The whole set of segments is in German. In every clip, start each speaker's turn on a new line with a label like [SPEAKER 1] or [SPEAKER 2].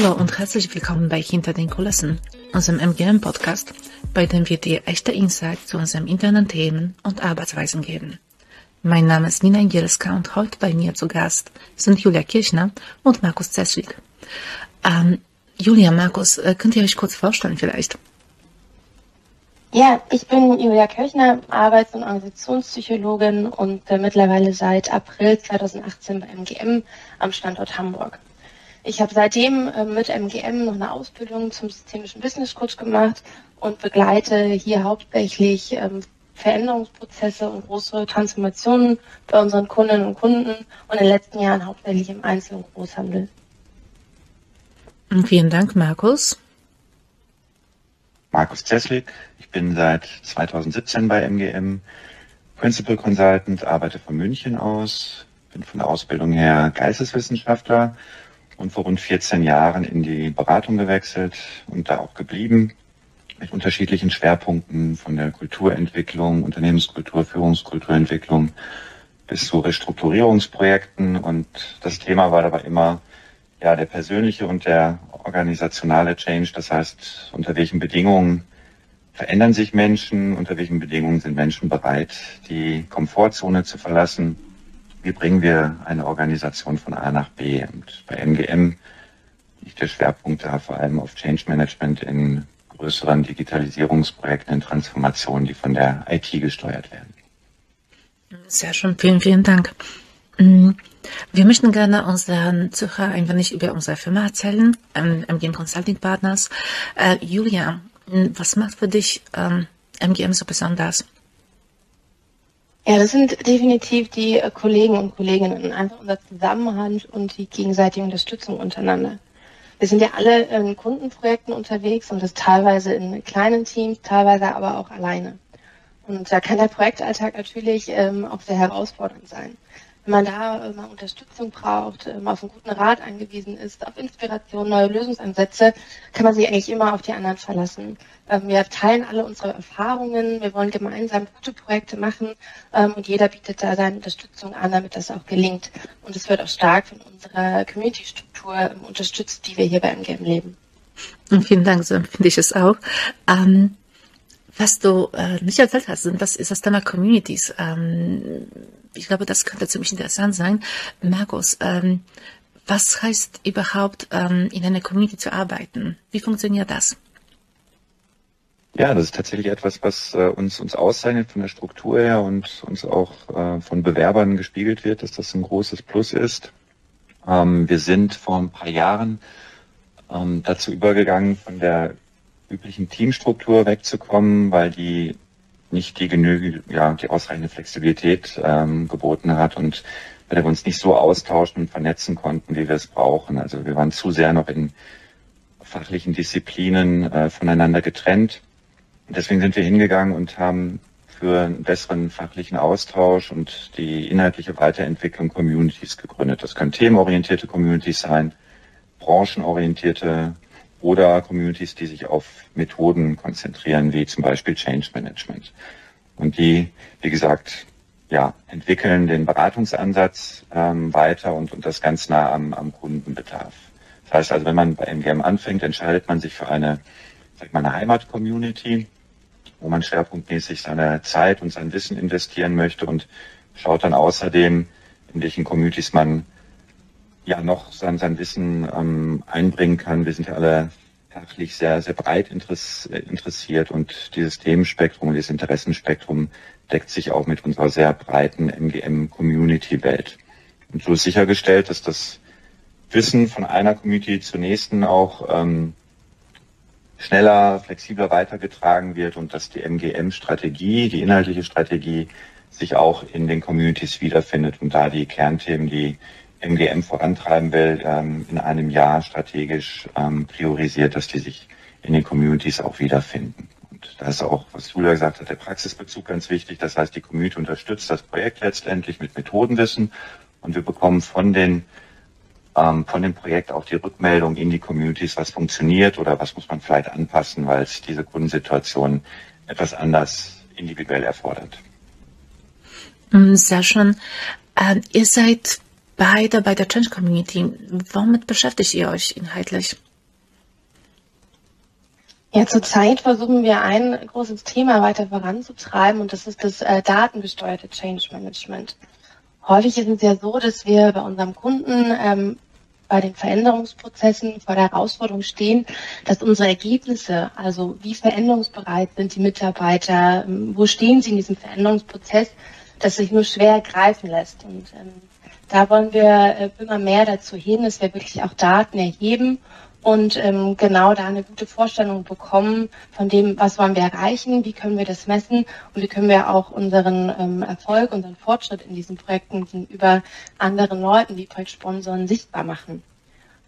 [SPEAKER 1] Hallo und herzlich willkommen bei Hinter den Kulissen, unserem MGM-Podcast, bei dem wir dir echte Insight zu unseren internen Themen und Arbeitsweisen geben. Mein Name ist Nina Ingielska und heute bei mir zu Gast sind Julia Kirchner und Markus Zeslik. Ähm, Julia, Markus, äh, könnt ihr euch kurz vorstellen vielleicht?
[SPEAKER 2] Ja, ich bin Julia Kirchner, Arbeits- und Organisationspsychologin und äh, mittlerweile seit April 2018 bei MGM am Standort Hamburg. Ich habe seitdem äh, mit MGM noch eine Ausbildung zum systemischen Business Coach gemacht und begleite hier hauptsächlich ähm, Veränderungsprozesse und große Transformationen bei unseren Kundinnen und Kunden und in den letzten Jahren hauptsächlich im Einzel- und Großhandel.
[SPEAKER 1] Vielen Dank, Markus.
[SPEAKER 3] Markus Zeslik. Ich bin seit 2017 bei MGM Principal Consultant, arbeite von München aus, bin von der Ausbildung her Geisteswissenschaftler und vor rund 14 Jahren in die Beratung gewechselt und da auch geblieben mit unterschiedlichen Schwerpunkten von der Kulturentwicklung, Unternehmenskultur, Führungskulturentwicklung bis zu Restrukturierungsprojekten. Und das Thema war dabei immer ja der persönliche und der organisationale Change, das heißt, unter welchen Bedingungen verändern sich Menschen, unter welchen Bedingungen sind Menschen bereit, die Komfortzone zu verlassen, wie bringen wir eine Organisation von A nach B. Und bei MGM liegt der Schwerpunkt da vor allem auf Change Management in größeren Digitalisierungsprojekten, in Transformationen, die von der IT gesteuert werden.
[SPEAKER 1] Sehr schön, vielen, vielen Dank. Mm, wir möchten gerne unseren Zuhörern ein wenig über unsere Firma erzählen, ähm, MGM Consulting Partners. Äh, Julia, mm, was macht für dich ähm, MGM so besonders?
[SPEAKER 2] Ja, das sind definitiv die äh, Kollegen und Kolleginnen, einfach unser Zusammenhang und die gegenseitige Unterstützung untereinander. Wir sind ja alle in Kundenprojekten unterwegs und das teilweise in kleinen Teams, teilweise aber auch alleine. Und da kann der Projektalltag natürlich ähm, auch sehr herausfordernd sein wenn man da äh, mal Unterstützung braucht, ähm, auf einen guten Rat angewiesen ist, auf Inspiration, neue Lösungsansätze, kann man sich eigentlich immer auf die anderen verlassen. Ähm, wir teilen alle unsere Erfahrungen, wir wollen gemeinsam gute Projekte machen ähm, und jeder bietet da seine Unterstützung an, damit das auch gelingt. Und es wird auch stark von unserer Community-Struktur unterstützt, die wir hier bei MGM leben.
[SPEAKER 1] Vielen Dank, so empfinde ich es auch. Ähm, was du äh, nicht erzählt hast, das ist das Thema Communities. Ähm, ich glaube, das könnte ziemlich interessant sein. Markus, ähm, was heißt überhaupt, ähm, in einer Community zu arbeiten? Wie funktioniert das?
[SPEAKER 3] Ja, das ist tatsächlich etwas, was äh, uns, uns auszeichnet von der Struktur her und uns auch äh, von Bewerbern gespiegelt wird, dass das ein großes Plus ist. Ähm, wir sind vor ein paar Jahren ähm, dazu übergegangen, von der üblichen Teamstruktur wegzukommen, weil die nicht die genügend, ja, die ausreichende Flexibilität ähm, geboten hat und weil wir uns nicht so austauschen und vernetzen konnten, wie wir es brauchen. Also wir waren zu sehr noch in fachlichen Disziplinen äh, voneinander getrennt. Deswegen sind wir hingegangen und haben für einen besseren fachlichen Austausch und die inhaltliche Weiterentwicklung Communities gegründet. Das können themenorientierte Communities sein, branchenorientierte oder Communities, die sich auf Methoden konzentrieren, wie zum Beispiel Change Management. Und die, wie gesagt, ja, entwickeln den Beratungsansatz ähm, weiter und, und das ganz nah am, am Kundenbedarf. Das heißt also, wenn man bei MGM anfängt, entscheidet man sich für eine, sag mal, eine Heimat-Community, wo man schwerpunktmäßig seine Zeit und sein Wissen investieren möchte und schaut dann außerdem, in welchen Communities man ja noch sein, sein Wissen ähm, einbringen kann. Wir sind ja alle fachlich sehr, sehr breit interessiert und dieses Themenspektrum, dieses Interessenspektrum deckt sich auch mit unserer sehr breiten MGM-Community-Welt. Und so ist sichergestellt, dass das Wissen von einer Community zur nächsten auch ähm, schneller, flexibler weitergetragen wird und dass die MGM-Strategie, die inhaltliche Strategie, sich auch in den Communities wiederfindet und da die Kernthemen, die MGM vorantreiben will, ähm, in einem Jahr strategisch ähm, priorisiert, dass die sich in den Communities auch wiederfinden. Und da ist auch, was Julia gesagt hat, der Praxisbezug ganz wichtig. Das heißt, die Community unterstützt das Projekt letztendlich mit Methodenwissen und wir bekommen von den ähm, von dem Projekt auch die Rückmeldung in die Communities, was funktioniert oder was muss man vielleicht anpassen, weil es diese Kundensituation etwas anders individuell erfordert.
[SPEAKER 1] Mm, sehr schön. ihr seid beide bei der Change Community. Womit beschäftigt ihr euch inhaltlich?
[SPEAKER 2] Ja, zurzeit versuchen wir ein großes Thema weiter voranzutreiben und das ist das äh, datengesteuerte Change Management. Häufig ist es ja so, dass wir bei unserem Kunden ähm, bei den Veränderungsprozessen vor der Herausforderung stehen, dass unsere Ergebnisse, also wie veränderungsbereit sind die Mitarbeiter, ähm, wo stehen sie in diesem Veränderungsprozess, dass sich nur schwer greifen lässt. Und ähm, da wollen wir äh, immer mehr dazu hin, dass wir wirklich auch Daten erheben und ähm, genau da eine gute Vorstellung bekommen von dem, was wollen wir erreichen, wie können wir das messen und wie können wir auch unseren ähm, Erfolg, unseren Fortschritt in diesen Projekten gegenüber anderen Leuten, wie Projektsponsoren, sichtbar machen.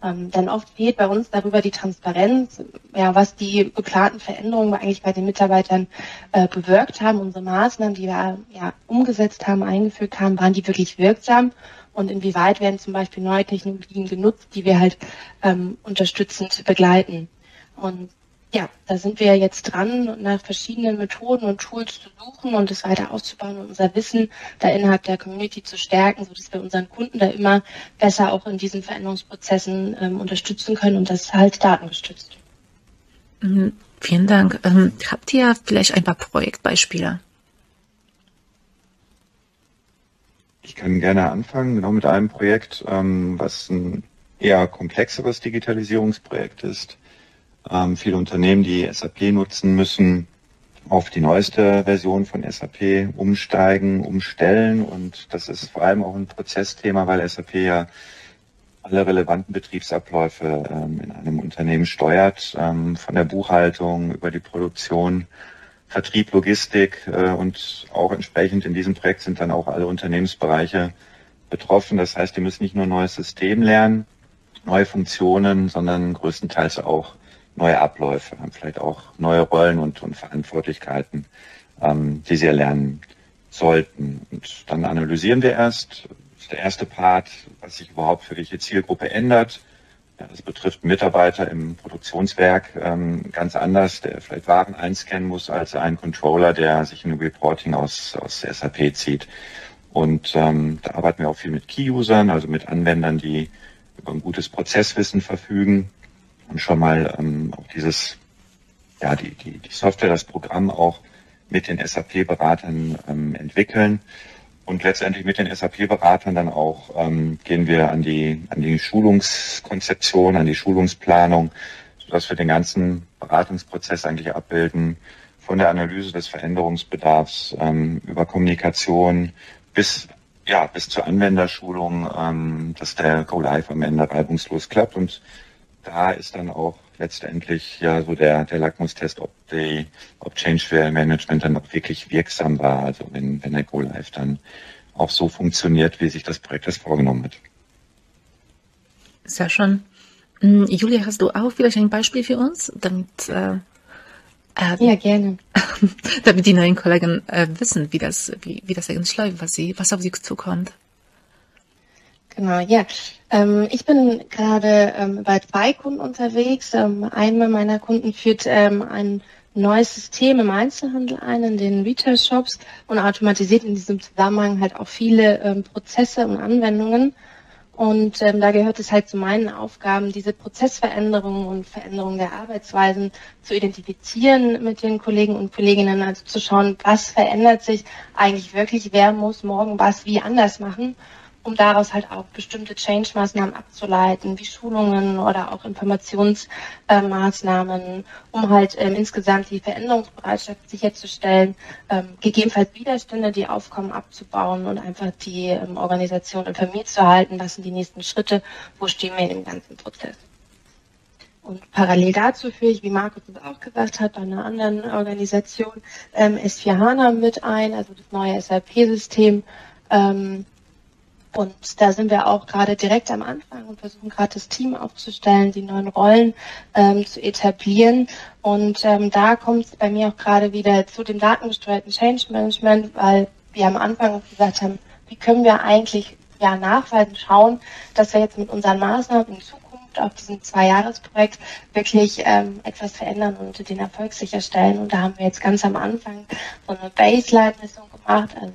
[SPEAKER 2] Ähm, denn oft fehlt bei uns darüber die Transparenz, ja, was die geplanten Veränderungen eigentlich bei den Mitarbeitern äh, bewirkt haben. Unsere Maßnahmen, die wir ja, umgesetzt haben, eingeführt haben, waren die wirklich wirksam? und inwieweit werden zum Beispiel neue Technologien genutzt, die wir halt ähm, unterstützend begleiten. Und ja, da sind wir jetzt dran, nach verschiedenen Methoden und Tools zu suchen und es weiter auszubauen und unser Wissen da innerhalb der Community zu stärken, sodass wir unseren Kunden da immer besser auch in diesen Veränderungsprozessen ähm, unterstützen können und das halt datengestützt.
[SPEAKER 1] Mhm, vielen Dank. Ähm, habt ihr vielleicht ein paar Projektbeispiele?
[SPEAKER 3] Ich kann gerne anfangen, genau mit einem Projekt, ähm, was ein eher komplexeres Digitalisierungsprojekt ist. Ähm, viele Unternehmen, die SAP nutzen, müssen auf die neueste Version von SAP umsteigen, umstellen. Und das ist vor allem auch ein Prozessthema, weil SAP ja alle relevanten Betriebsabläufe ähm, in einem Unternehmen steuert, ähm, von der Buchhaltung über die Produktion Vertrieb, Logistik äh, und auch entsprechend in diesem Projekt sind dann auch alle Unternehmensbereiche betroffen. Das heißt, die müssen nicht nur ein neues System lernen, neue Funktionen, sondern größtenteils auch neue Abläufe, haben vielleicht auch neue Rollen und, und Verantwortlichkeiten, ähm, die sie erlernen sollten. Und dann analysieren wir erst, das ist der erste Part, was sich überhaupt für welche Zielgruppe ändert das betrifft Mitarbeiter im Produktionswerk ähm, ganz anders, der vielleicht Waren einscannen muss, als ein Controller, der sich ein Reporting aus, aus SAP zieht. Und ähm, da arbeiten wir auch viel mit Key-Usern, also mit Anwendern, die über ein gutes Prozesswissen verfügen und schon mal ähm, auch dieses, ja, die, die, die Software, das Programm auch mit den SAP-Beratern ähm, entwickeln. Und letztendlich mit den SAP-Beratern dann auch ähm, gehen wir an die, an die Schulungskonzeption, an die Schulungsplanung, sodass wir den ganzen Beratungsprozess eigentlich abbilden, von der Analyse des Veränderungsbedarfs ähm, über Kommunikation bis ja, bis zur Anwenderschulung, ähm, dass der Go Live am Ende reibungslos klappt. Und da ist dann auch letztendlich ja so der, der Lackmustest, ob die, ob Change Management dann auch wirklich wirksam war. Also wenn, wenn der Go Live dann auch so funktioniert, wie sich das Projekt das vorgenommen hat.
[SPEAKER 1] Sehr schön. Hm, Julia, hast du auch vielleicht ein Beispiel für uns, damit
[SPEAKER 2] äh, äh, ja gerne,
[SPEAKER 1] damit die neuen Kollegen äh, wissen, wie das wie, wie das eigentlich läuft, was sie was auf sie zukommt.
[SPEAKER 2] Genau, ja. Ähm, ich bin gerade ähm, bei zwei Kunden unterwegs. Ähm, einer meiner Kunden führt ähm, ein neues System im Einzelhandel ein, in den Retail-Shops und automatisiert in diesem Zusammenhang halt auch viele ähm, Prozesse und Anwendungen. Und ähm, da gehört es halt zu meinen Aufgaben, diese Prozessveränderungen und Veränderungen der Arbeitsweisen zu identifizieren mit den Kollegen und Kolleginnen, also zu schauen, was verändert sich eigentlich wirklich, wer muss morgen was wie anders machen um daraus halt auch bestimmte Change-Maßnahmen abzuleiten, wie Schulungen oder auch Informationsmaßnahmen, um halt ähm, insgesamt die Veränderungsbereitschaft sicherzustellen, ähm, gegebenenfalls Widerstände, die aufkommen, abzubauen und einfach die ähm, Organisation informiert zu halten, was sind die nächsten Schritte, wo stehen wir in dem ganzen Prozess. Und parallel dazu führe ich, wie Markus es auch gesagt hat, bei einer anderen Organisation ähm, S4 HANA mit ein, also das neue SAP-System, ähm, und da sind wir auch gerade direkt am Anfang und versuchen gerade das Team aufzustellen, die neuen Rollen ähm, zu etablieren. Und ähm, da kommt es bei mir auch gerade wieder zu dem datengesteuerten Change Management, weil wir am Anfang gesagt haben, wie können wir eigentlich ja nachweisen, schauen, dass wir jetzt mit unseren Maßnahmen in Zukunft auf diesem Zwei-Jahres-Projekt wirklich ähm, etwas verändern und den Erfolg sicherstellen. Und da haben wir jetzt ganz am Anfang so eine Baseline-Messung gemacht, also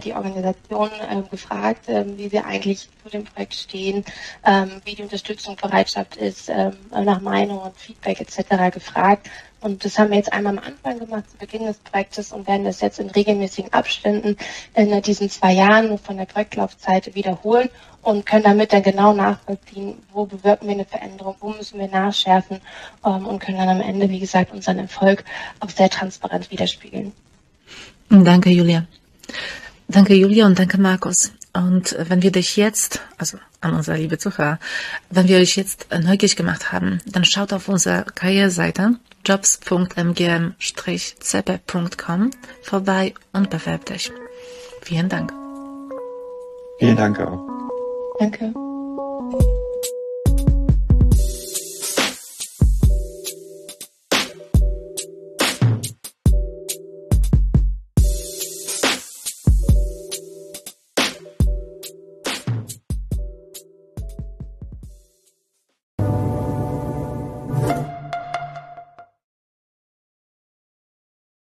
[SPEAKER 2] die Organisation äh, gefragt, äh, wie sie eigentlich zu dem Projekt stehen, ähm, wie die Unterstützungsbereitschaft ist, äh, nach Meinung und Feedback etc. gefragt. Und das haben wir jetzt einmal am Anfang gemacht, zu Beginn des Projektes und werden das jetzt in regelmäßigen Abständen in diesen zwei Jahren von der Projektlaufzeit wiederholen und können damit dann genau nachvollziehen, wo bewirken wir eine Veränderung, wo müssen wir nachschärfen ähm, und können dann am Ende, wie gesagt, unseren Erfolg auch sehr transparent widerspiegeln.
[SPEAKER 1] Danke, Julia. Danke, Julia und danke, Markus. Und wenn wir dich jetzt, also an unsere liebe Zuhörer, wenn wir euch jetzt neugierig gemacht haben, dann schaut auf unsere Karriereseite jobs.mgm-zeppe.com vorbei und bewerbt euch. Vielen Dank.
[SPEAKER 3] Vielen Dank auch.
[SPEAKER 2] Danke.